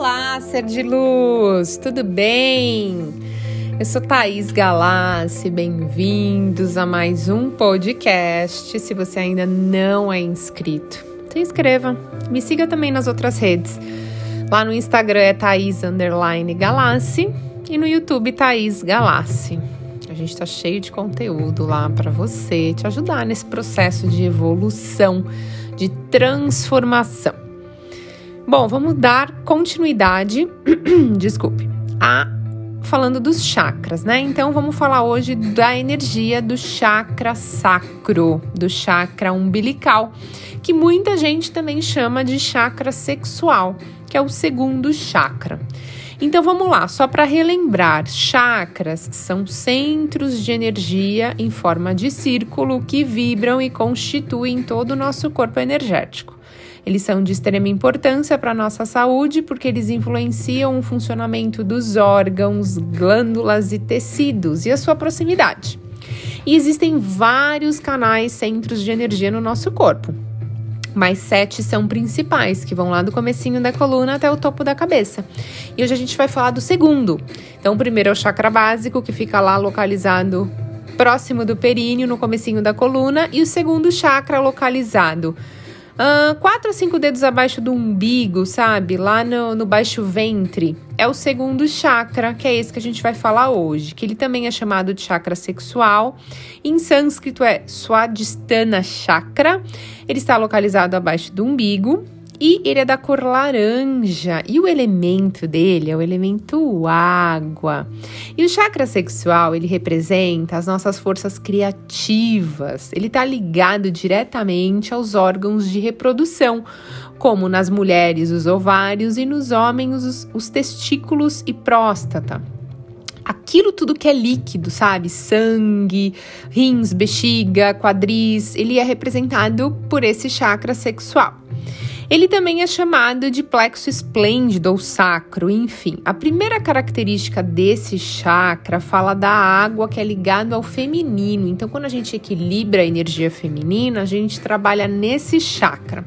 Olá, ser de luz, tudo bem? Eu sou Thaís Galassi, bem-vindos a mais um podcast. Se você ainda não é inscrito, se inscreva. Me siga também nas outras redes. Lá no Instagram é Thaís Galassi e no YouTube Thaís Galassi. A gente tá cheio de conteúdo lá para você, te ajudar nesse processo de evolução, de transformação. Bom, vamos dar continuidade, desculpe, a falando dos chakras, né? Então vamos falar hoje da energia do chakra sacro, do chakra umbilical, que muita gente também chama de chakra sexual, que é o segundo chakra. Então vamos lá, só para relembrar: chakras são centros de energia em forma de círculo que vibram e constituem todo o nosso corpo energético. Eles são de extrema importância para a nossa saúde porque eles influenciam o funcionamento dos órgãos, glândulas e tecidos e a sua proximidade. E existem vários canais centros de energia no nosso corpo. Mas sete são principais, que vão lá do comecinho da coluna até o topo da cabeça. E hoje a gente vai falar do segundo. Então, o primeiro é o chakra básico, que fica lá localizado próximo do períneo, no comecinho da coluna, e o segundo chakra localizado Uh, quatro a cinco dedos abaixo do umbigo, sabe? Lá no, no baixo ventre. É o segundo chakra, que é esse que a gente vai falar hoje, que ele também é chamado de chakra sexual. Em sânscrito é Swadhisthana Chakra. Ele está localizado abaixo do umbigo e ele é da cor laranja. E o elemento dele é o elemento água. E o chakra sexual, ele representa as nossas forças criativas. Ele está ligado diretamente aos órgãos de reprodução, como nas mulheres os ovários e nos homens os, os testículos e próstata aquilo tudo que é líquido, sabe? Sangue, rins, bexiga, quadris, ele é representado por esse chakra sexual. Ele também é chamado de plexo esplêndido ou sacro, enfim. A primeira característica desse chakra fala da água que é ligado ao feminino. Então, quando a gente equilibra a energia feminina, a gente trabalha nesse chakra.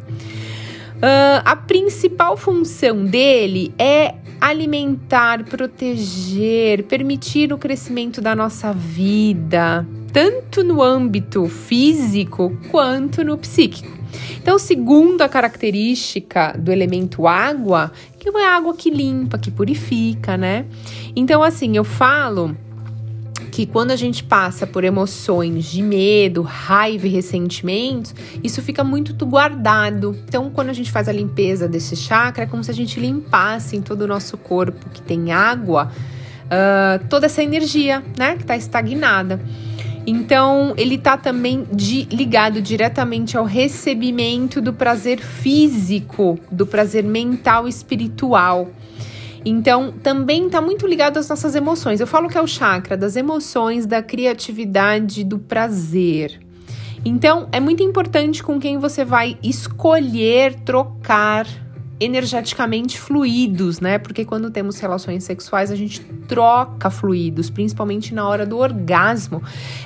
Uh, a principal função dele é alimentar, proteger, permitir o crescimento da nossa vida, tanto no âmbito físico quanto no psíquico. Então, segunda característica do elemento água, que é água que limpa, que purifica, né? Então, assim, eu falo que quando a gente passa por emoções de medo, raiva e ressentimento, isso fica muito guardado. Então, quando a gente faz a limpeza desse chakra, é como se a gente limpasse em todo o nosso corpo que tem água, uh, toda essa energia, né, que está estagnada. Então, ele está também de, ligado diretamente ao recebimento do prazer físico, do prazer mental e espiritual. Então, também está muito ligado às nossas emoções. Eu falo que é o chakra das emoções, da criatividade, do prazer. Então, é muito importante com quem você vai escolher trocar energeticamente fluidos, né? Porque quando temos relações sexuais, a gente troca fluidos, principalmente na hora do orgasmo.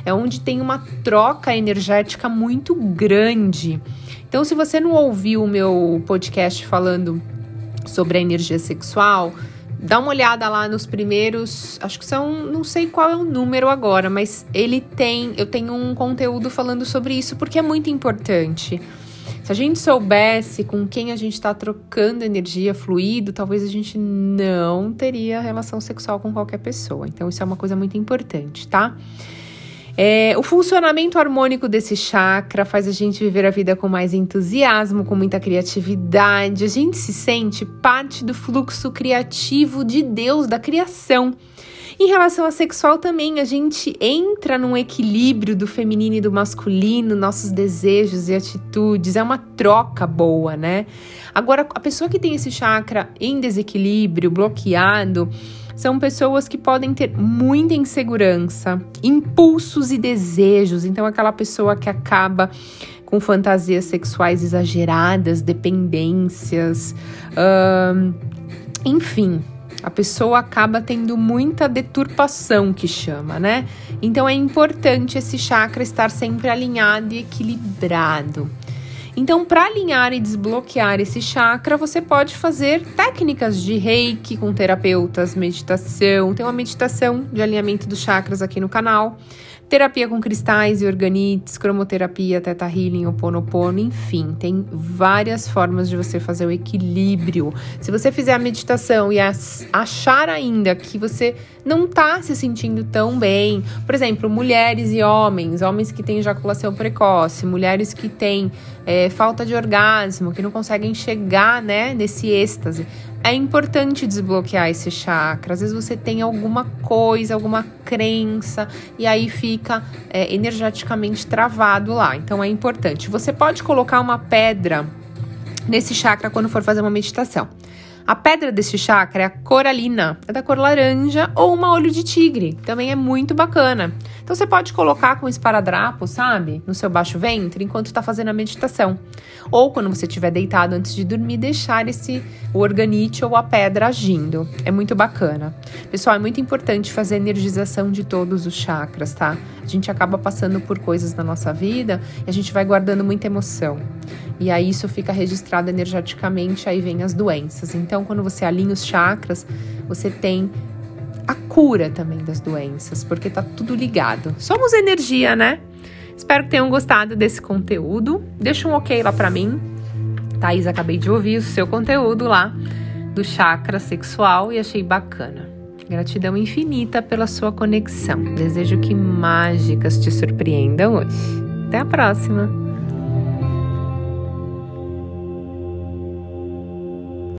É onde tem uma troca energética muito grande. Então, se você não ouviu o meu podcast falando sobre a energia sexual, dá uma olhada lá nos primeiros, acho que são, não sei qual é o número agora, mas ele tem, eu tenho um conteúdo falando sobre isso porque é muito importante. Se a gente soubesse com quem a gente está trocando energia, fluido, talvez a gente não teria relação sexual com qualquer pessoa. Então, isso é uma coisa muito importante, tá? É, o funcionamento harmônico desse chakra faz a gente viver a vida com mais entusiasmo, com muita criatividade. A gente se sente parte do fluxo criativo de Deus, da criação. Em relação ao sexual também, a gente entra num equilíbrio do feminino e do masculino, nossos desejos e atitudes, é uma troca boa, né? Agora, a pessoa que tem esse chakra em desequilíbrio, bloqueado, são pessoas que podem ter muita insegurança, impulsos e desejos. Então, aquela pessoa que acaba com fantasias sexuais exageradas, dependências, hum, enfim, a pessoa acaba tendo muita deturpação, que chama, né? Então é importante esse chakra estar sempre alinhado e equilibrado. Então, para alinhar e desbloquear esse chakra, você pode fazer técnicas de reiki com terapeutas, meditação. Tem uma meditação de alinhamento dos chakras aqui no canal terapia com cristais e organites, cromoterapia, teta healing, oponopono, enfim, tem várias formas de você fazer o equilíbrio. Se você fizer a meditação e achar ainda que você não tá se sentindo tão bem, por exemplo, mulheres e homens, homens que têm ejaculação precoce, mulheres que têm é, falta de orgasmo, que não conseguem chegar, né, nesse êxtase, é importante desbloquear esse chakra. Às vezes você tem alguma coisa, alguma crença, e aí fica é, energeticamente travado lá. Então é importante. Você pode colocar uma pedra nesse chakra quando for fazer uma meditação. A pedra desse chakra é a coralina, é da cor laranja ou uma olho de tigre, também é muito bacana. Então você pode colocar com esparadrapo, sabe, no seu baixo ventre enquanto está fazendo a meditação. Ou quando você estiver deitado antes de dormir, deixar esse o organite ou a pedra agindo. É muito bacana. Pessoal, é muito importante fazer a energização de todos os chakras, tá? A gente acaba passando por coisas na nossa vida e a gente vai guardando muita emoção. E aí isso fica registrado energeticamente, aí vem as doenças. Então, quando você alinha os chakras, você tem cura também das doenças, porque tá tudo ligado. Somos energia, né? Espero que tenham gostado desse conteúdo. Deixa um ok lá para mim. Thaís, acabei de ouvir o seu conteúdo lá do chakra sexual e achei bacana. Gratidão infinita pela sua conexão. Desejo que mágicas te surpreendam hoje. Até a próxima!